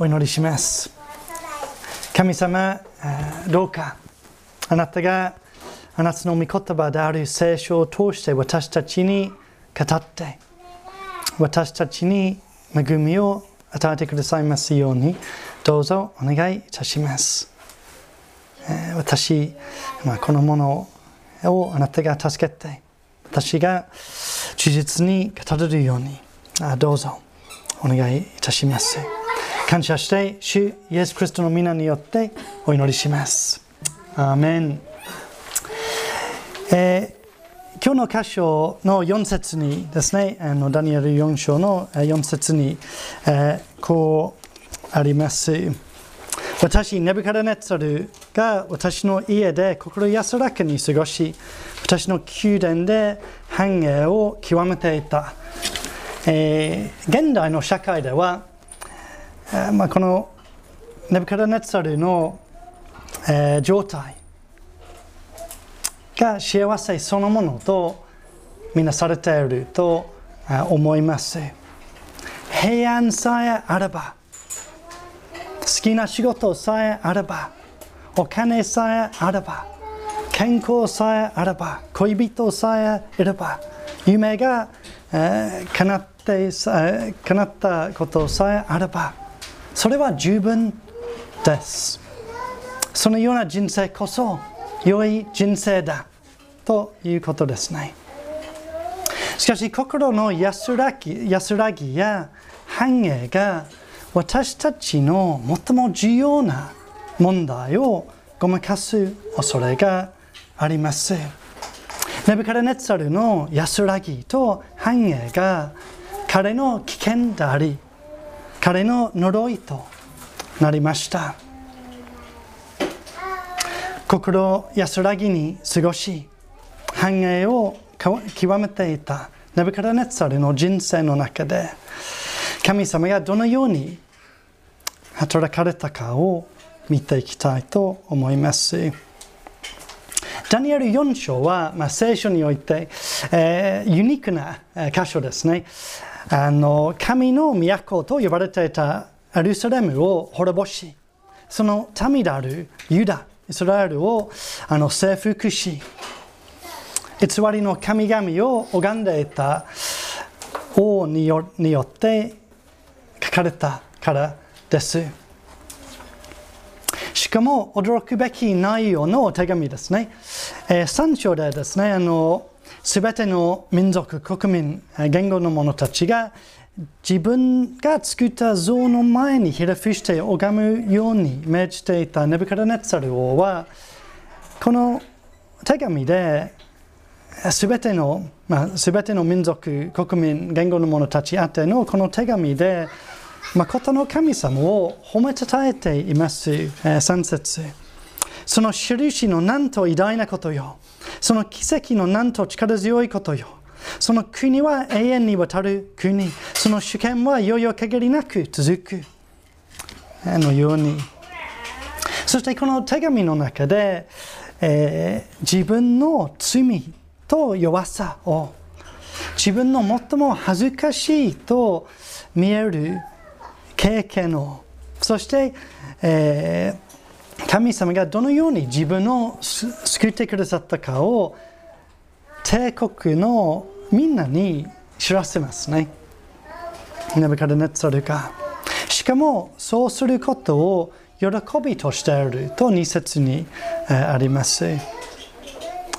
お祈りします。神様どうか。あなたがあなたの御言葉である聖書を通して私たちに語って私たちに恵みを与えてくださいますようにどうぞお願いいたします。私、このものをあなたが助けて私が忠実に語れるようにどうぞお願いいたします。感謝して、主イエス・クリストの皆によってお祈りします。アーメン。えー、今日の箇所の4節にですね、あのダニエル4章の4節に、えー、こうあります。私、ネブカダネツァルが私の家で心安らかに過ごし、私の宮殿で繁栄を極めていた。えー、現代の社会では、え、まあ、このネブカダネツァルの、えー、状態が幸せそのものとみなされていると思います。平安さえあれば、好きな仕事さえあれば、お金さえあれば、健康さえあれば、恋人さえいれば、夢が、えー、叶ってって叶ったことさえあればそれは十分ですそのような人生こそ良い人生だということですねしかし心の安らぎ安らぎや繁栄が私たちの最も重要な問題をごまかす恐れがあります。ネブカラネツァルの安らぎと繁栄が彼の危険であり彼の呪いとなりました心安らぎに過ごし繁栄を極めていたネブカダネツァルの人生の中で神様がどのように働かれたかを見ていきたいと思います。ダニエル4章は、まあ、聖書において、えー、ユニークな箇所ですね。あの神の都と呼ばれていたエルサレムを滅ぼし、その民であるユダ、イスラエルをあの征服し、偽りの神々を拝んでいた王によって書かれたからです。しかも驚くべき内容の手紙ですね。えー、3章でですね、あのすべての民族、国民、言語の者たちが自分が作った像の前にひれ伏して拝むように命じていたネブカダネッツァル王はこの手紙ですべての、まあ、全ての民族、国民、言語の者たちあってのこの手紙で誠の神様を褒めたたえています。3節その印のなんと偉大なことよ。その奇跡のなんと力強いことよ。その国は永遠にわたる国。その主権はいよいよ限りなく続く。あのように。そしてこの手紙の中で、えー、自分の罪と弱さを自分の最も恥ずかしいと見える経験をそして、えー神様がどのように自分を救ってくださったかを帝国のみんなに知らせますね。ネブカデネッツァルが。しかもそうすることを喜びとしていると2節にあります。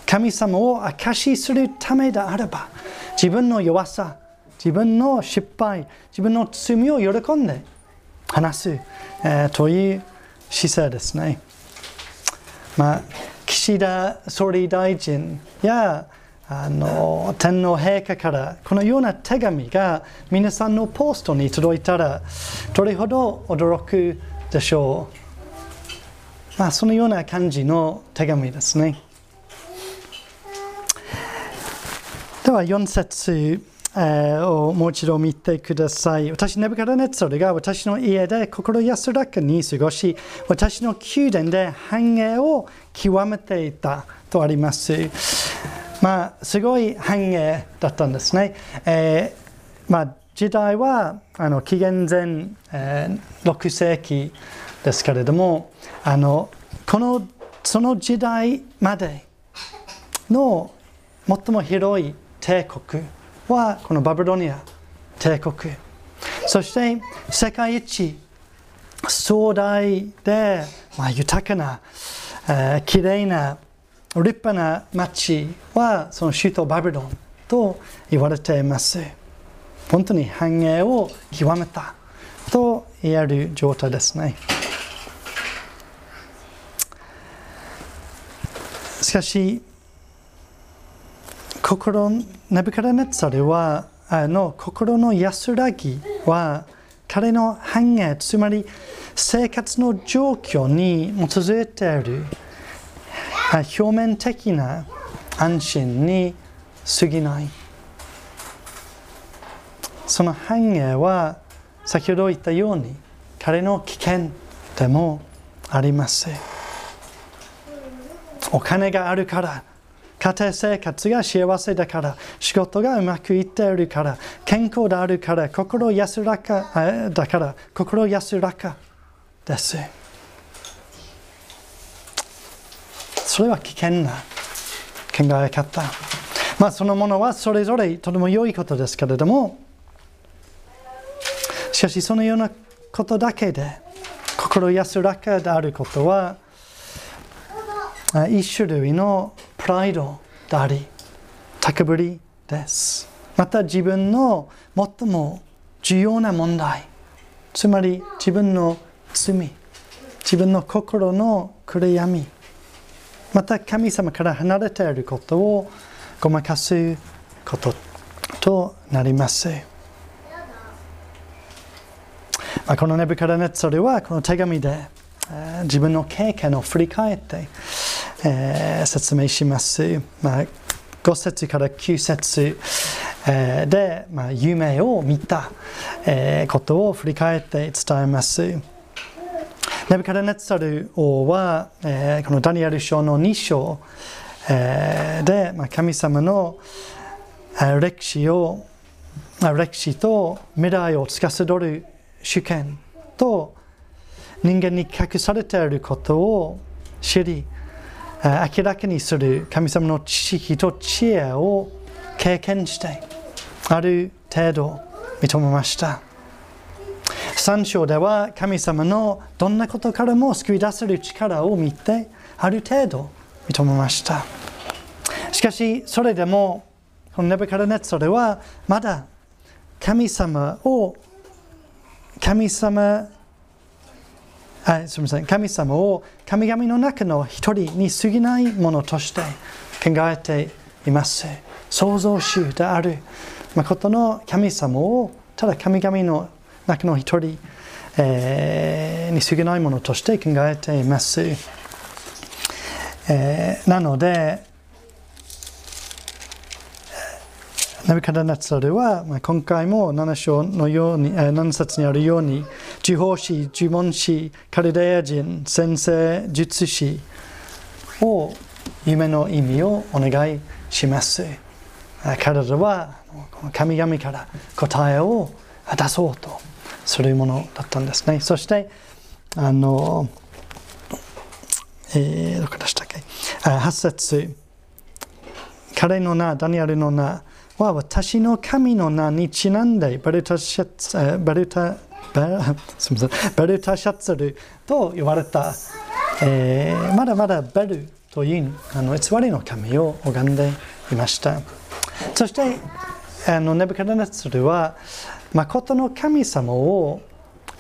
神様を証しするためであれば自分の弱さ、自分の失敗、自分の罪を喜んで話す、えー、という姿勢ですね。まあ、岸田総理大臣やあの天皇陛下からこのような手紙が皆さんのポストに届いたらどれほど驚くでしょう。まあ、そのような感じの手紙ですね。では4節をもう一度見てください。私、ネブカダネツァルが私の家で心安らかに過ごし、私の宮殿で繁栄を極めていたとあります。まあ、すごい繁栄だったんですね。えー、まあ、時代はあの紀元前、えー、6世紀ですけれどもあのこのその時代までの最も広い帝国はこのバビロニア帝国そして世界一壮大で、まあ、豊かな、えー、きれいな立派な町はその首都バビロンと言われています。本当に繁栄を極めたと言える状態ですね。しかし心ネブカラネッツァルはあの心の安らぎは彼の繁栄つまり生活の状況に基づいている表面的な安心に過ぎない。その繁栄は先ほど言ったように彼の危険でもありますお金があるから家庭生活が幸せだから仕事がうまくいっているから健康であるから心安らかだから心安らかです。それは危険な考え方。まあそのものはそれぞれとても良いことですけれどもしかしそのようなことだけで心安らかであることは一種類のプライドであり高ぶりです。また自分の最も重要な問題。つまり自分の罪。自分の心の暗闇。また神様から離れていることをごまかすこととなります。このネブカラネッツォルはこの手紙で自分の経験を振り返って、えー、説明します。まあ、5節から9節、えー、で、まあ、夢を見た、えー、ことを振り返って伝えます。ネブカラネツァル王は、えー、このダニエル書の2章、えー、で、まあ、神様の、歴史を歴史と未来を司る主権と人間に隠されていることを知り明らかにする神様の知識と知恵を経験してある程度認めました三章では神様のどんなことからも救い出せる力を見てある程度認めましたしかしそれでもこのネブカラネッツォではまだ神様を神様あすみません。神様を神々の中の一人に過ぎないものとして考えています。創造主である。誠の神様をただ神々の中の一人、えー、に過ぎないものとして考えています、えー、なのでナビカダナツァルは、まあ、今回も7章のように、7節にあるように、地方師、呪文師、カルデア人、先生、術師を夢の意味をお願いします。彼らは神々から答えを出そうとするものだったんですね。そして、あの、えー、どこでしたっけ ?8 節彼の名、ダニエルの名、は私の神の名にちなんでバルタシャツバルタ すみません。バルタシャツルと言われた、えー、まだまだベルというあの偽りの神を拝んでいました。そしてあのネブカダネツルは誠の神様を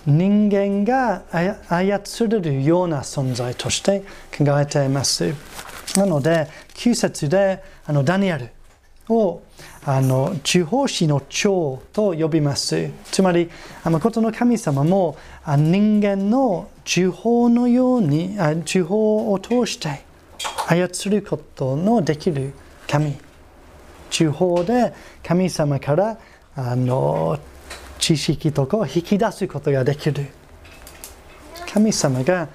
人間が操れるような存在として考えています。なので9節であのダニエルをあの地方紙の長と呼びます。つまり、誠の神様も人間の地方のように、地方を通して操ることのできる神。地方で神様からあの知識とかを引き出すことができる。神様が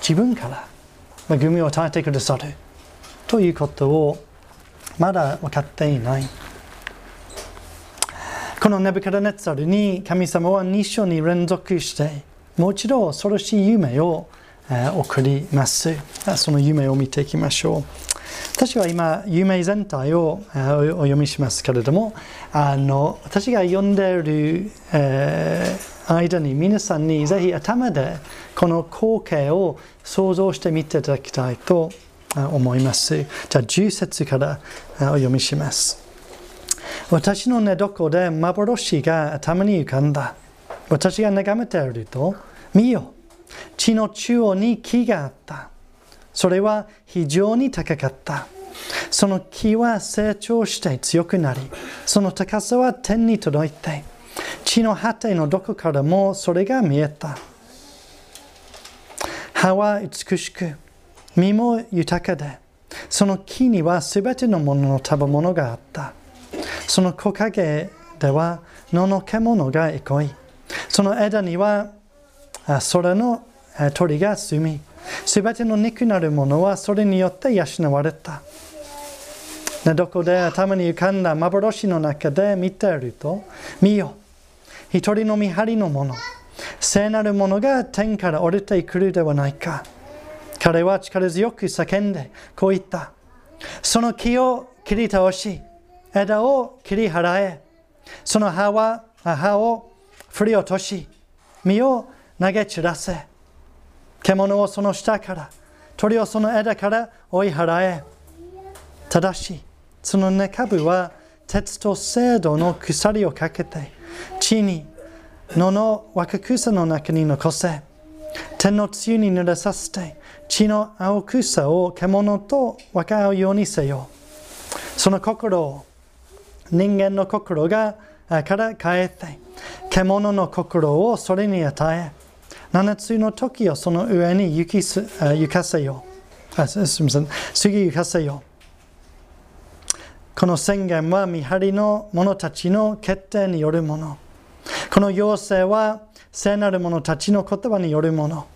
自分から恵みを与えてくださるということをまだ分かっていない。このネブカダネツァルに神様は2章に連続してもう一度恐ろしい夢を送ります。その夢を見ていきましょう。私は今、夢全体をお読みしますけれども、あの私が読んでいる、えー、間に皆さんにぜひ頭でこの光景を想像してみていただきたいと思います。じゃあ、10節からお読みします。私の寝床で幻が頭に浮かんだ。私が眺めていると、見よ、地の中央に木があった。それは非常に高かった。その木は成長して強くなり、その高さは天に届いて、地の果てのどこからもそれが見えた。葉は美しく、実も豊かで、その木にはすべてのものの食べ物があった。その木陰では野の獣が憩い、その枝には空の鳥が住み、すべての肉なるものはそれによって養われた。寝床で頭に浮かんだ幻の中で見てると、見よ、一人の見張りの者、聖なる者が天から降りてくるではないか。彼は力強く叫んで、こう言った。その木を切り倒し、枝を切り払え、その葉は葉を振り落とし、実を投げ散らせ。獣をその下から、鳥をその枝から追い払え。ただし、その根株は鉄と精度の鎖をかけて、地に野の若草の中に残せ。天の露に濡れさせて、地の青草を獣と分かうようにせよ。その心を、人間の心がから変えて、獣の心をそれに与え、7つの時をその上に行きす行かせよ。あすみません。次行かせよ。この宣言は見張りの者たちの決定によるもの。この要請は聖なる者たちの言葉によるもの。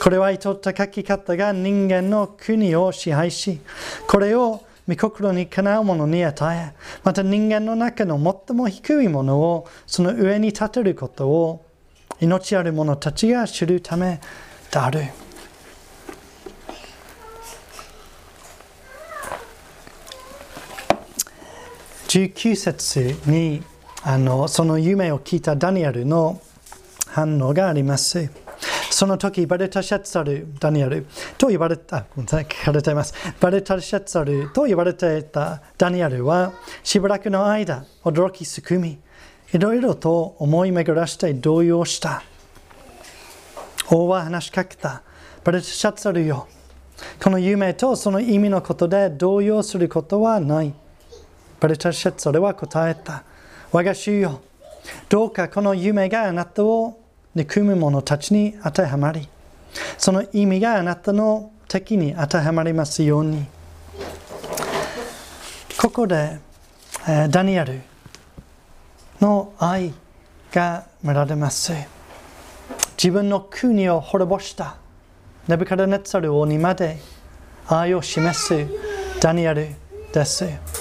これは意図った書き方が人間の国を支配し、これを御心にかなうものに与え、また人間の中の最も低いものをその上に立てることを命ある者たちが知るためである。19節にあのその夢を聞いたダニエルの反応があります。その時、バレタシャツァル、ダニエルと言われた、ごめんなさい、聞かれています。バレタシャツァルと言われていたダニエルは、しばらくの間、驚きすくみ、いろいろと思い巡らして動揺した。王は話しかけた。バレタシャツァルよ。この夢とその意味のことで動揺することはない。バレタシャツァルは答えた。我が主よ。どうかこの夢があなたを憎む者たちに当てはまり、その意味があなたの敵に当てはまりますように。ここで、えダニエルの愛が見られます。自分の国を滅ぼしたネブカダネツァル王にまで愛を示すダニエルです。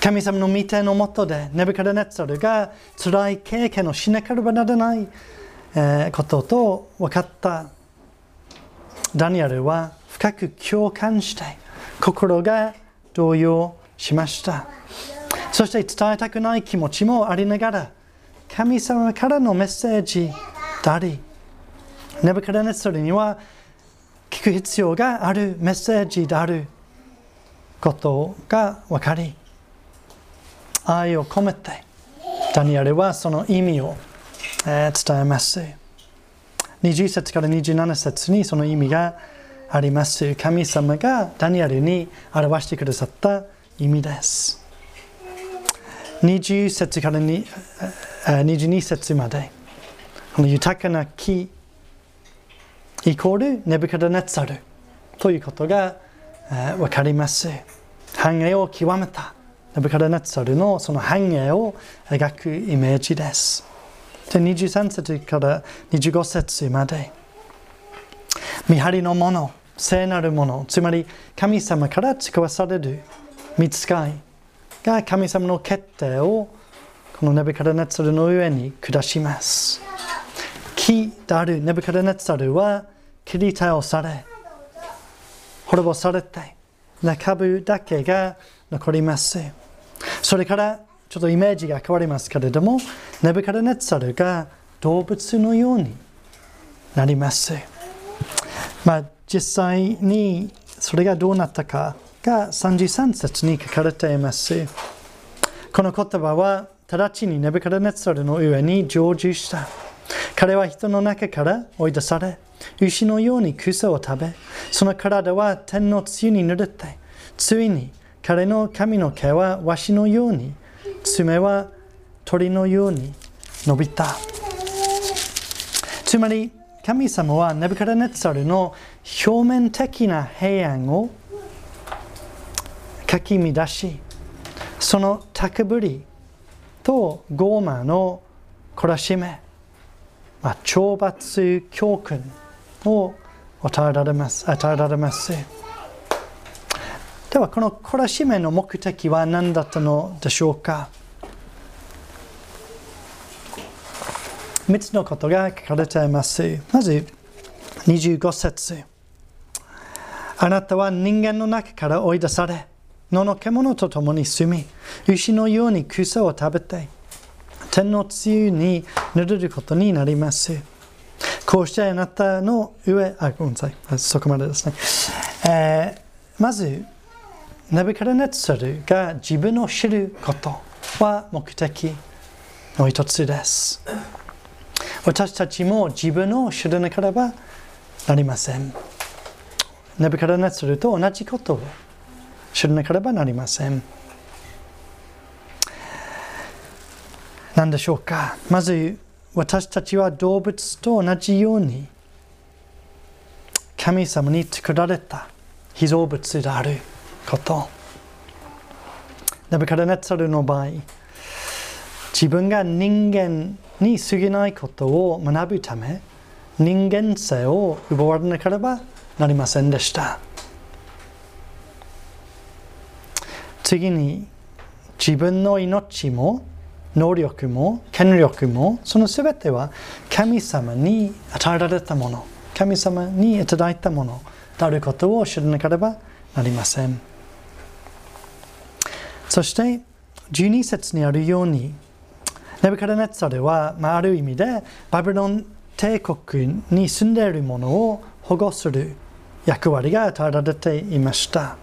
神様の御手のもとでネブカダネツァルが辛い経験をしなければならないことと分かったダニエルは深く共感して心が動揺しました。そして伝えたくない気持ちもありながら、神様からのメッセージであり、ネブカダネツァルには聞く必要があるメッセージであることが分かり、愛を込めて、ダニエルはその意味を、伝えます。20節から27節にその意味があります。神様がダニエルに表してくださった意味です。20節から22節までこの豊かな木イコールネブカダネツァルということが分かります。繁栄を極めたネブカダネッツァルのその繁栄を描くイメージです。で23節から25節まで。見張りのもの、聖なるもの、つまり神様から使わされる見つかいが神様の決定をこのネブカダネツァルの上に下します。木であるネブカダネツァルは切り倒され滅ぼされて中部だけが残ります。それからちょっとイメージが変わりますけれどもネブカダネツァルが動物のようになります。まあ実際にそれがどうなったかが33節に書かれています。この言葉は直ちにネブカダネツァルの上に成就した。彼は人の中から追い出され牛のように草を食べその体は天の露に濡れてついに彼の髪の毛はわしのように爪は鳥のように伸びた。つまり神様はネブカダネツァルの表面的な平安をかき乱しその高ぶりと傲慢の懲らしめ、まあ、懲罰教訓を与えられます与えられます。ではこの懲らしめの目的は何だったのでしょうか？3つのことが書かれています。まず25節。あなたは人間の中から追い出され野の獣と共に住み牛のように草を食べて天の梅雨に濡れることになります。こうしてあなたの上あごめんなさい。そこまでですね、えー、まずナビカラネツルが自分を知ることは目的の一つです。私たちも自分を知らなければなりません。ナビカラネツルと同じことを知らなければなりません。何でしょうか？まず私たちは動物と同じように神様に作られた被造物である。ことナブカダネツァルの場合自分が人間に過ぎないことを学ぶため人間性を奪われなければなりませんでした次に自分の命も能力も権力もその全ては神様に与えられたもの神様にいただいたものであることを知らなければなりませんそして12節にあるようにネブカダネッツァルは、まあ、ある意味でバビロン帝国に住んでいるものを保護する役割が与えられていました。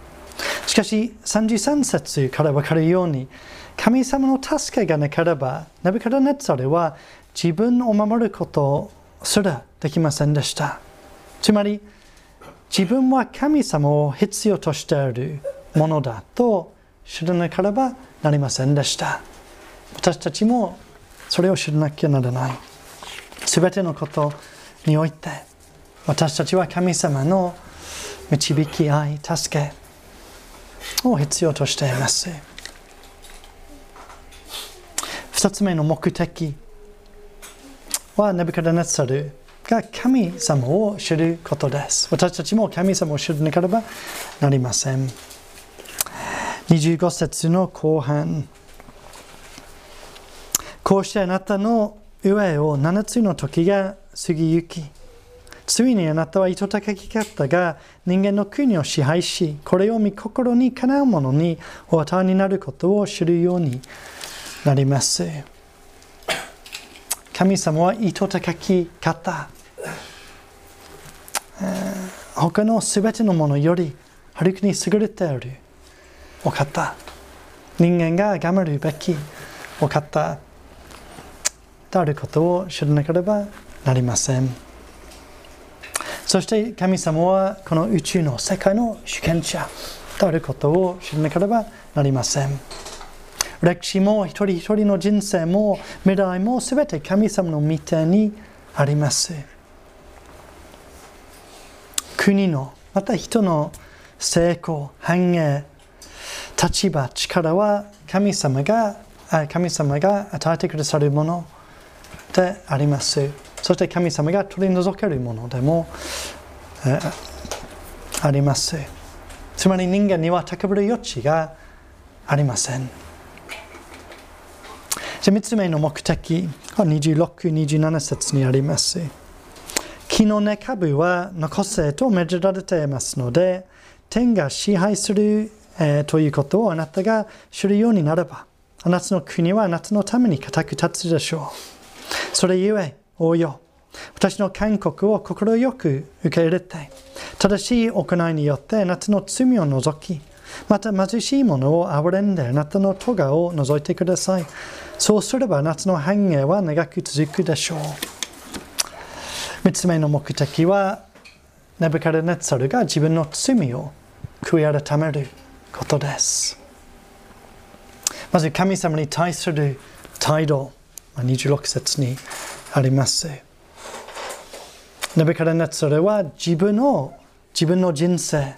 しかし33節から分かるように神様の助けがなければネブカダネッツァルは自分を守ることすらできませんでした。つまり自分は神様を必要としているものだと知らなければなりませんでした。私たちもそれを知らなきゃならない。すべてのことにおいて私たちは神様の導き合い助けを必要としています。2つ目の目的はネブカダネツァルが神様を知ることです。私たちも神様を知らなければなりません。25節の後半こうしてあなたの上を7つの時が過ぎゆきついにあなたは糸高き方が人間の国を支配し、これを見心にかなうものにお与えになることを知るようになります。神様は糸高き方。他のすべてのものよりはるかに優れているお方。人間が頑張るべきお方であることを知らなければなりません。そして神様はこの宇宙の世界の主権者であることを知らなければなりません。歴史も一人一人の人生も未来もすべて神様の御手にあります。国の、また人の成功、繁栄、立場、力は神様が神様が与えてくださるものであります。そして神様が取り除けるものでも、あります。つまり人間には高ぶる余地がありません。じゃ3つ目の目的は26、27節にあります。木の根株は残せと命じられていますので、天が支配する、えー、ということをあなたが知るようになれば、あなたの国はあなたのために固く立つでしょう。それゆえ、王よ、私の勧告を快く受け入れて、正しい行いによってあなたの罪を除き、また貧しい者を憐れんであなたの咎を除いてください。そうすればあなたの繁栄は長く続くでしょう。三つ目の目的は、ネブカルネツァルが自分の罪を悔い改めることです。まず神様に対する態度、26節にあります。ネブカルネツァルは自分の自分の人生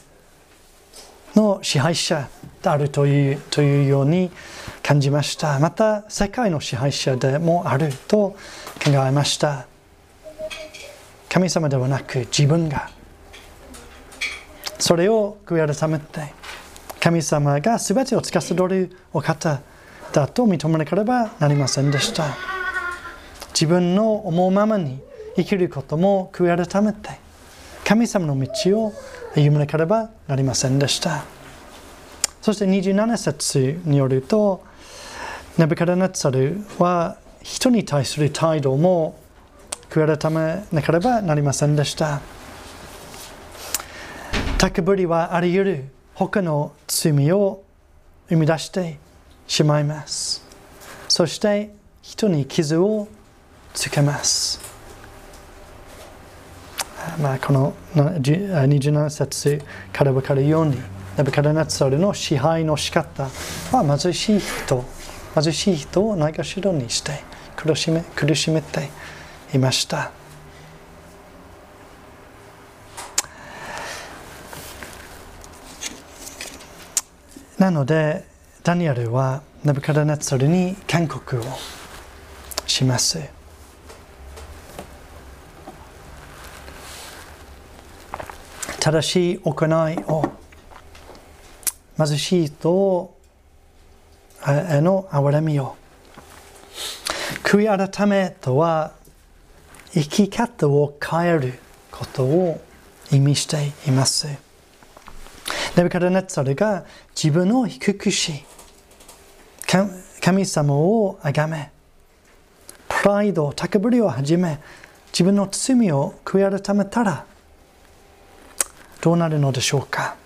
の支配者であるというというように感じました。また世界の支配者でもあると考えました。神様ではなく自分がそれを悔い改めて神様が全てを司るお方だと認めなければなりませんでした。自分の思うままに生きることも悔い改めて神様の道を歩まなければなりませんでした。そして27節によると、ネブカダネッツァルは人に対する態度も悔い改めなければなりませんでした。高ぶりはあり得る他の罪を生み出してしまいます。そして人に傷をつけます。まあ、この27節から分かるように、ネブカデネツァルの支配の仕方は貧しい人、貧しい人をないがしろにして苦しめ苦しめていました。なので、ダニエルはネブカデネツァルに勧告をします。正しい行いを貧しい人への憐れみを悔い改めとは生き方を変えることを意味しています。ネブカデネツァルが自分を低くし神様をあがめプライド、高ぶりをはじめ自分の罪を悔い改めたらどうなるのでしょうか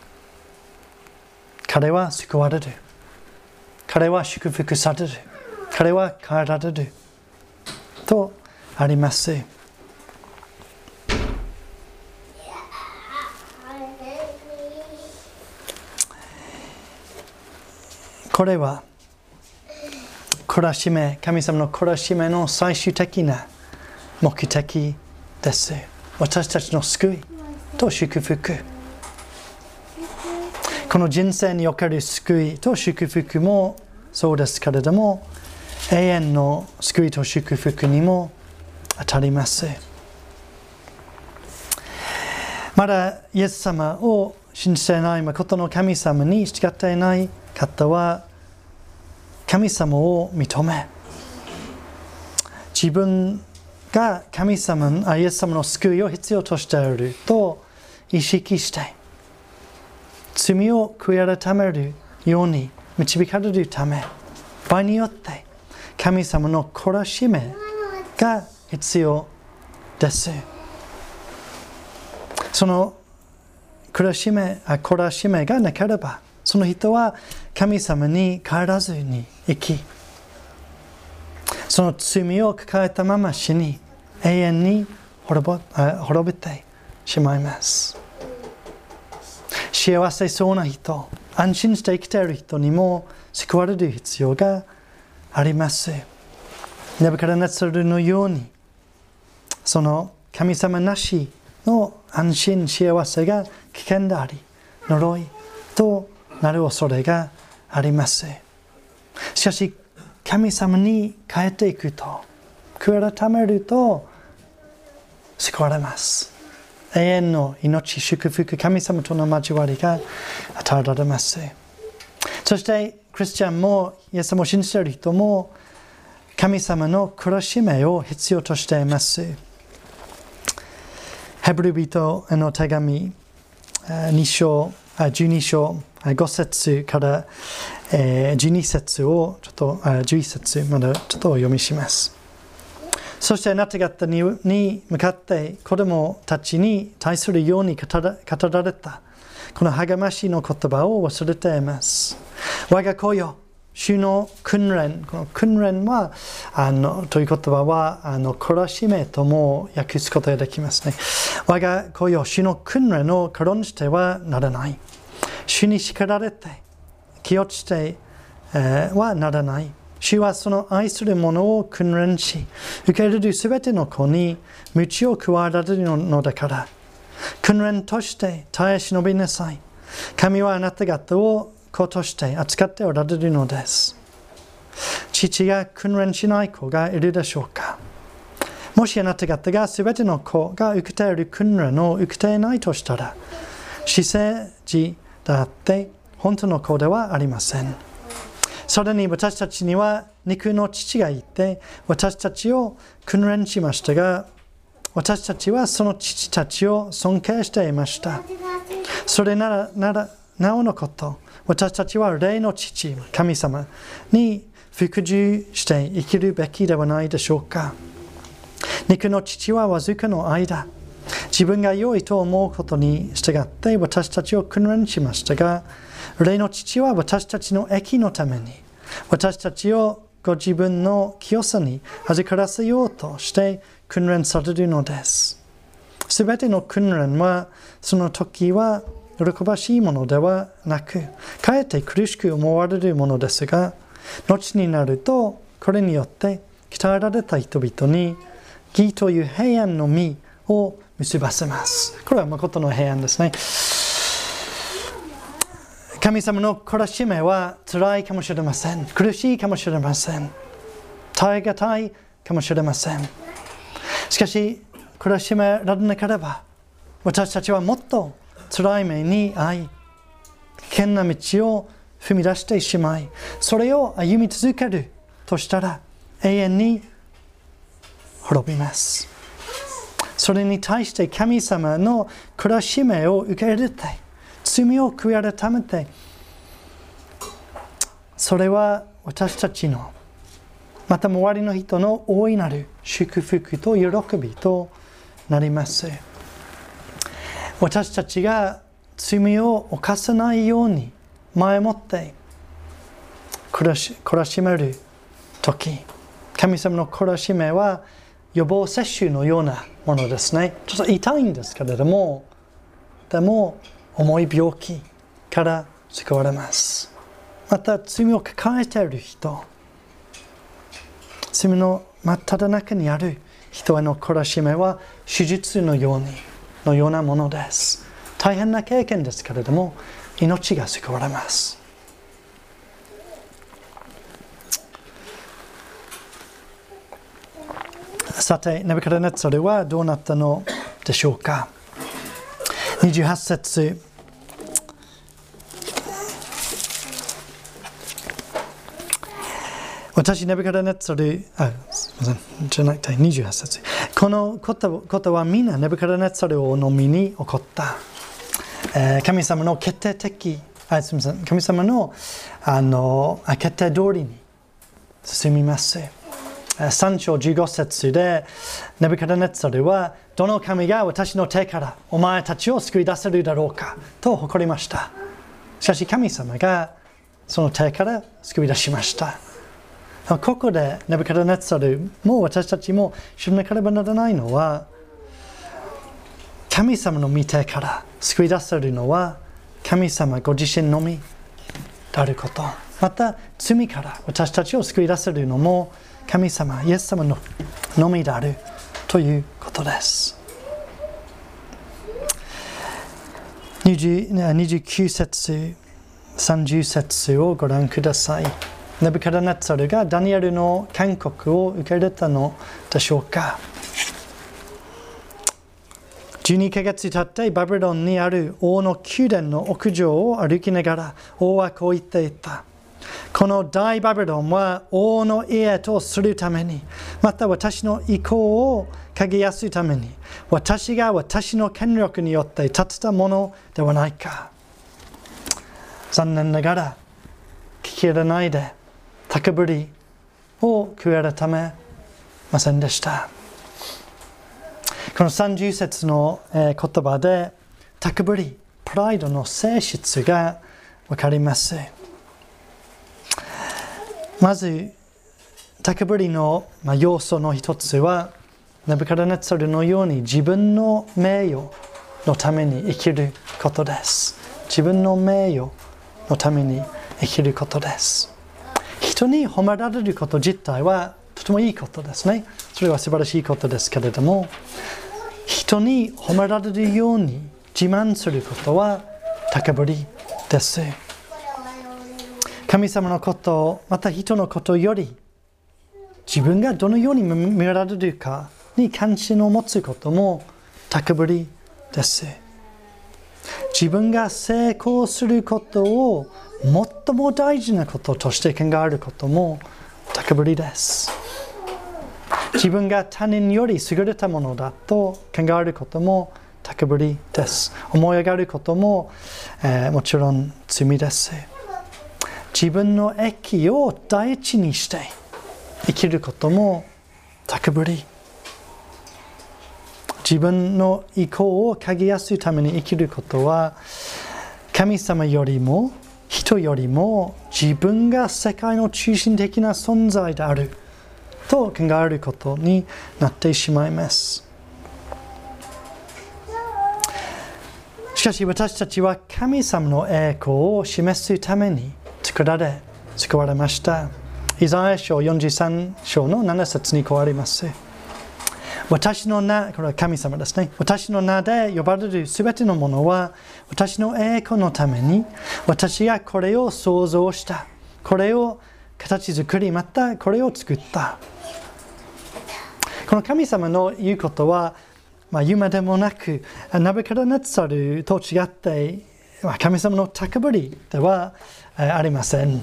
彼は救われる。彼は祝福される。彼は変えられる。とあります。これは、懲らしめ、神様の懲らしめの最終的な目的です。私たちの救いと祝福。この人生における救いと祝福もそうですけれども、永遠の救いと祝福にも当たります。まだイエス様を信じていない誠の神様に従っていない方は、神様を認め、自分が神様あ、イエス様の救いを必要としていると意識して、罪を悔い改めるように導かれるため、場合によって神様の懲らしめが必要です。その懲らしめ、懲らしめがなければ、その人は神様に帰らずに生き、その罪を抱えたまま死に、永遠に滅びてしまいます。幸せそうな人、安心して生きている人にも救われる必要があります。ネブカラネツルのように、その神様なしの安心、幸せが危険であり、呪いとなる恐れがあります。しかし、神様に変えていくと、改めると救われます。永遠の命、祝福、神様との交わりが与えられます。そして、クリスチャンも、イエスも信じている人も、神様の苦しめを必要としています。ヘブル人の手紙2章、12章、5節から12節をちょっと11節までちょっとお読みします。そしてあなた方に向かって子供たちに対するように語られたこの励ましの言葉を忘れています。我が子よ、主の訓練、この訓練は、あのという言葉は、あの懲らしめとも訳すことができますね。我が子よ、主の訓練を軽んじてはならない。主に叱られて、気落ちて、え、はならない。主はその愛する者を訓練し、受け入れるすべての子に鞭を加えられるのだから、訓練として耐え忍びなさい。神はあなた方を子として扱っておられるのです。父が訓練しない子がいるでしょうかもしあなた方がすべての子が受けている訓練を受けていないとしたら、姿勢児だって本当の子ではありません。それに私たちには肉の父がいて私たちを訓練しましたが私たちはその父たちを尊敬していましたそれならならなおのこと私たちは霊の父神様に服従して生きるべきではないでしょうか肉の父はわずかの間自分が良いと思うことに従って私たちを訓練しましたが霊の父は私たちの益のために私たちをご自分の清さに預からせようとして訓練されるのです。すべての訓練はその時は喜ばしいものではなく、かえって苦しく思われるものですが、後になるとこれによって鍛えられた人々に義という平安の実を結ばせます。これは誠の平安ですね。神様の苦しめは辛いかもしれません。苦しいかもしれません。耐え難いかもしれません。しかし、苦しめられなければ、私たちはもっと辛い目に遭い、危険な道を踏み出してしまい、それを歩み続けるとしたら、永遠に滅びます。それに対して神様の苦しめを受け入れて、罪を悔い改めてそれは私たちのまた周りの人の大いなる祝福と喜びとなります私たちが罪を犯さないように前もって苦し苦しめる時神様の苦しめは予防接種のようなものですねちょっと痛いんですけれどもでも重い病気から救われます。また罪を抱えている人、罪の真っ只中にある人への懲らしめは手術のようにのようなものです。大変な経験ですけれども、命が救われます。さて、ネブカルネツァルはどうなったのでしょうか。28節私、ネブカダネッツァル、あ、すみません、じゃなくて28節。このことはみんなネブカダネッツァルをのみに起こった。えー、神様の決定的、あすみません、神様のあの決定通りに進みます。3章15節で、ネブカダネッツァルは、どの神が私の手からお前たちを救い出せるだろうかと誇りました。しかし神様がその手から救い出しました。ここでネブカダネツァルも私たちも知らなければならないのは神様の御手から救い出せるのは神様ご自身のみであることまた罪から私たちを救い出せるのも神様イエス様ののみであるということです。29節30節をご覧ください。ネブカダネッツァルがダニエルの勧告を受け入れたのでしょうか12ヶ月経ってバビロンにある王の宮殿の屋上を歩きながら王はこう言っていたこの大バビロンは王の家とするために、また私の意向を鍵やすいために、私が私の権力によって建てたものではないか。残念ながら、聞き入れないで、高ぶりをためませんでした。この30節の言葉で、高ぶり、プライドの性質がわかります。まず、高ぶりの要素の一つは、ネブカラネツァルのように自分の名誉のために生きることです。自分の名誉のために生きることです。人に褒められること自体はとてもいいことですね。それは素晴らしいことですけれども、人に褒められるように自慢することは高ぶりです。神様のことまた人のことより自分がどのように見られるかに関心を持つことも高ぶりです。自分が成功することを最も大事なこととして考えることも高ぶりです。自分が他人より優れたものだと考えることも高ぶりです。思い上がることも、えー、もちろん罪です。自分の益を第一にして生きることも高ぶり自分の意向を鍵やすいために生きることは神様よりも人よりも自分が世界の中心的な存在であると考えることになってしまいますしかし私たちは神様の栄光を示すために作られ、救われました。イザヤ書43章の7節にこうあります。私の名、これは神様ですね。私の名で呼ばれるすべてのものは、私の栄光のために、私がこれを創造した。これを形作り、またこれを作った。この神様の言うことは、まあ、夢でもなく、ナベカラネツァルと違って、まあ、神様の高ぶりではありません。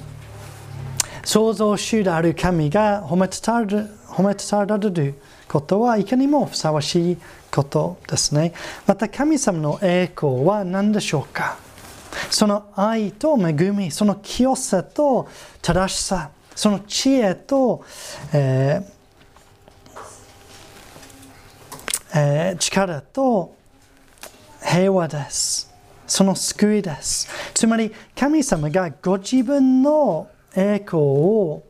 創造主である神が褒め伝える褒め伝えられることはいかにもふさわしいことですね。また神様の栄光は何でしょうか？その愛と恵み、その清さと正しさ、その知恵と、えーえー、力と平和です。その救いです。つまり神様がご自分の栄光を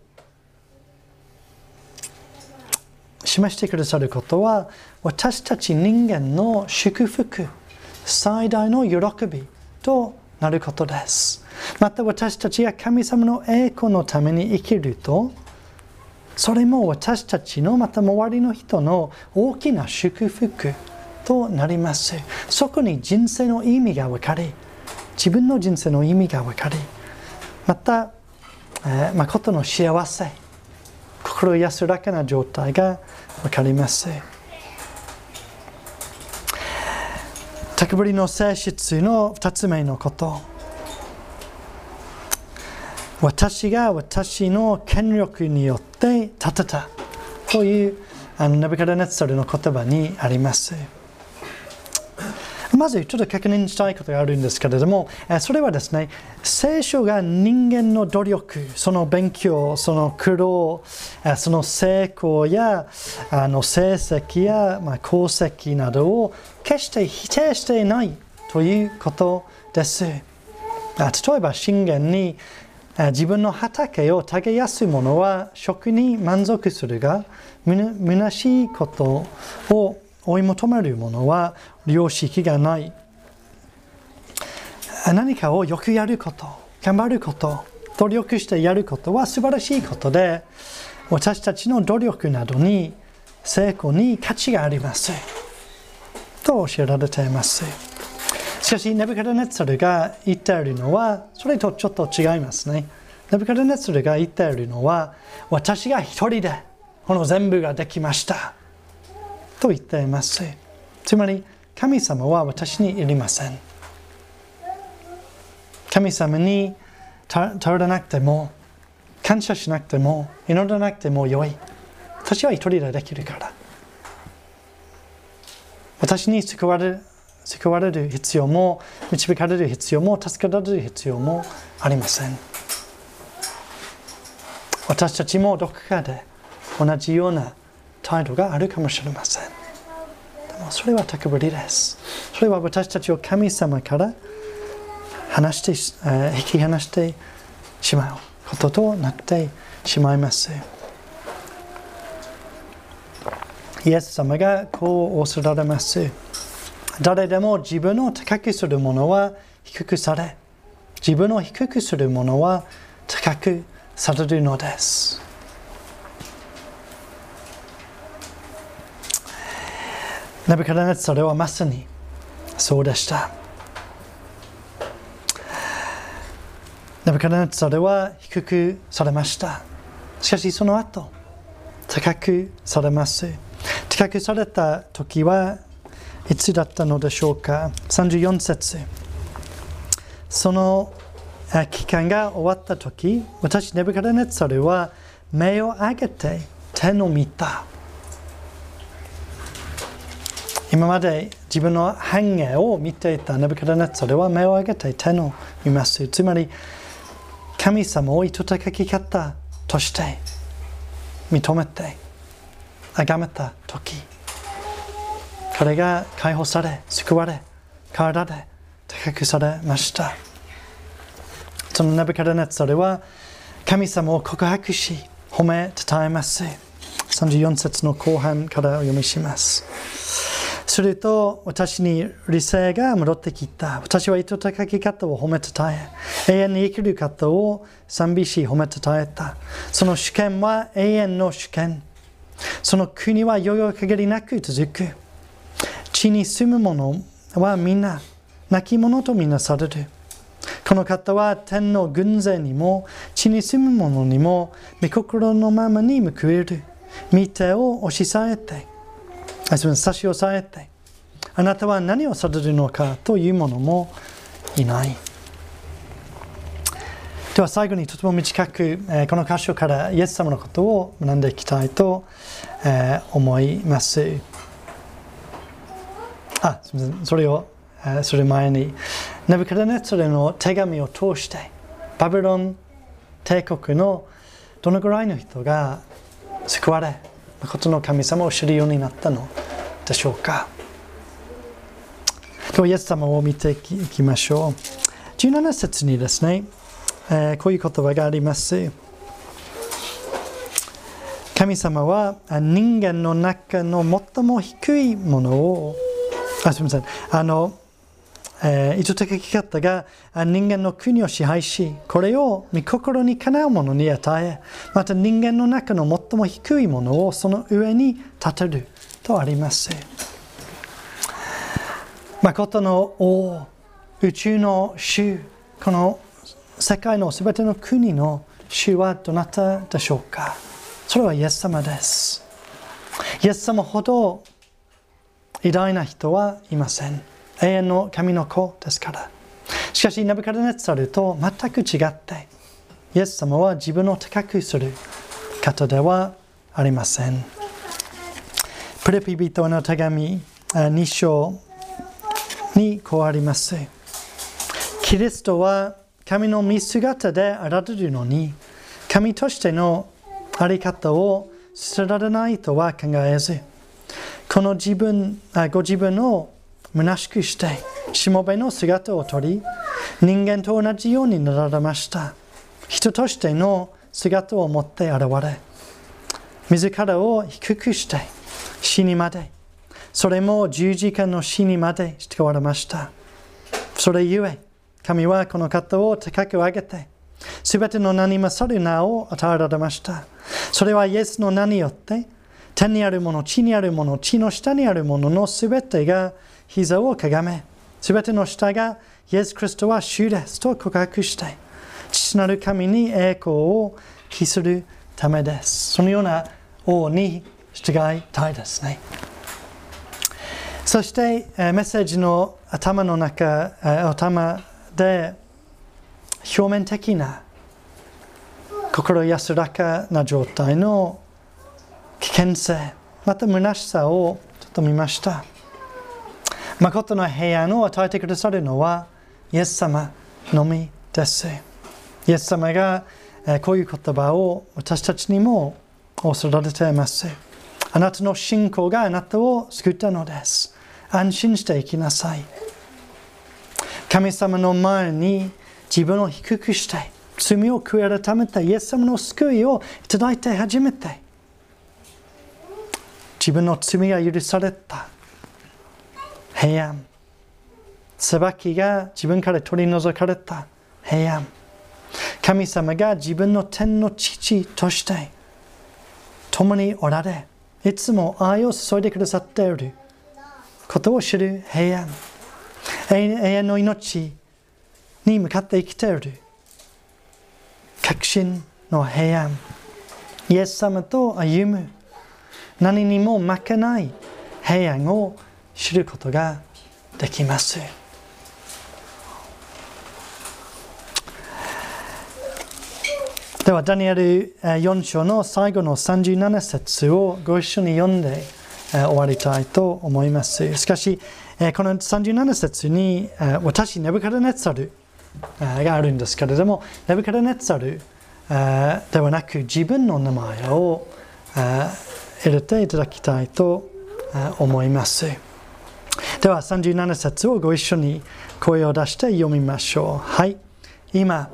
示してくださることは私たち人間の祝福、最大の喜びとなることです。また私たちが神様の栄光のために生きるとそれも私たちのまた周りの人の大きな祝福となります。そこに人生の意味が分かり、自分の人生の意味が分かり、また、えー、誠の幸せ、心安らかな状態がわかります。高ぶりの性質の2つ目のこと。私が私の権力によって立てたというあのナビカダネッツァルの言葉にあります。まずちょっと確認したいことがあるんですけれども、それはですね、聖書が人間の努力、その勉強、その苦労、その成功やあの成績や、まあ、功績などを決して否定していないということです。例えば信玄に自分の畑を耕す者は食に満足するが、虚しいことを追い求める者は良識がない。何かをよくやること、頑張ること、努力してやることは素晴らしいことで、私たちの努力などに成功に価値があります。と教えられています。しかし、ネブカデネツルが言っているのは、それとちょっと違いますね。ネブカデネツルが言っているのは、私が一人でこの全部ができました。と言っています。つまり、神様は私にいりません。神様に頼らなくても感謝しなくても祈らなくてもよい私は一人でできるから私に救われ救われる必要も導かれる必要も助けられる必要もありません私たちもどこかで同じような態度があるかもしれません。でもそれは高ぶりです。それは私たちを神様から離して、えー、引き離してしまうこととなってしまいます。イエス様がこうおっしゃられます。誰でも自分を高くする者は低くされ自分を低くする者は高くされるのです。ネブカダネツァルはまさにそうでしたネブカダネツァルは低くされましたしかしその後高くされます高くされた時はいつだったのでしょうか34節その期間が終わった時私ネブカデネツァルは目を上げて天を見た今まで自分の繁栄を見ていたネブカデネツァルは目を上げて天を見ますつまり神様を糸高き方として認めて崇めた時彼が解放され救われ体で高くされました。そのナブカダネツァルは神様を告白し褒めたたえます。34節の後半からお読みします。すると私に理性が戻ってきた私は糸高き方を褒めたたえ永遠に生きる方を賛美し褒めたたえたその主権は永遠の主権その国はよよ限りなく続く地に住む者はみんな亡き者とみなされる。この方は天の軍勢にも地に住む者にも御心のままに報える。御手を押しさえて、差し押さえて、あなたは何をされるのかという者もいない。では最後にとても短く、この箇所からイエス様のことを学んでいきたいと、思います。あすみませんそれをする前にネブカデネツレの手紙を通してバビロン帝国のどのぐらいの人が救われ誠の神様を知るようになったのでしょうか。今日イエス様を見ていきましょう。17節にですね、えー、こういう言葉があります。神様は人間の中の最も低いものをあすみません。あの、えー、意図的生き方が人間の国を支配し、これを御心にかなうものに与え、また人間の中の最も低いものをその上に立てるとあります。誠の王、宇宙の主、この世界のすべての国の主はどなたでしょうかそれはイエス様です。イエス様ほど偉大な人はいません。永遠の神の子ですから。しかし、ナブカルネツァルと全く違って、イエス様は自分を高くする方ではありません。プレピ人の手紙2章にこうあります。キリストは神の見姿であられるのに、神としてのあり方を捨てられないとは考えず、この自分ご自分を虚しくして、しもべの姿をとり、人間と同じようになられました。人としての姿を持って現れ、自らを低くして、死にまで、それも十字架の死にまでしておられました。それゆえ、神はこの方を高く上げて、すべての名に勝る名を与えられました。それはイエスの名によって、天にあるもの、地にあるもの、地の下にあるもののすべてが膝をかがめ、すべての下がイエス・クリストは主ですと告白して、父なる神に栄光を期するためです。そのような王に従いたいですね。そして、メッセージの頭の中、頭で表面的な心安らかな状態の危険性また虚しさをちょっと見ました誠の平安を与えてくださるのはイエス様のみです。イエス様がこういう言葉を私たちにも恐れています。あなたの信仰があなたを救ったのです。安心していきなさい。神様の前に自分を低くして罪を悔い改めてイエス様の救いをいただいて初めて。自分の罪が許された。平安裁きが自分から取り除かれた平安神様が自分の天の父として共におられいつも愛を注いでくださっていることを知る平安永遠の命に向かって生きている確信の平安イエス様と歩む何にも負けない平安を知ることができます。では、ダニエル4章の最後の37節をご一緒に読んで終わりたいと思います。しかし、この37節に私、ネブカデネツァルがあるんですけれども、ネブカデネツァルではなく自分の名前を入れていただきたいと思います。では37節をご一緒に声を出して読みましょう。はい。今、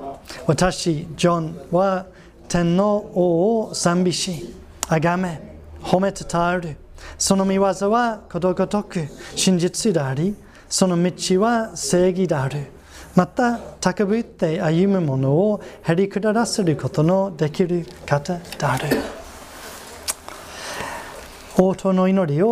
私、ジョンは天の王を賛美し、あがめ、褒めてたえる。その見業はことごとく真実であり、その道は正義である。また、高ぶって歩む者をへりくだらせることのできる方である。応答の祈りを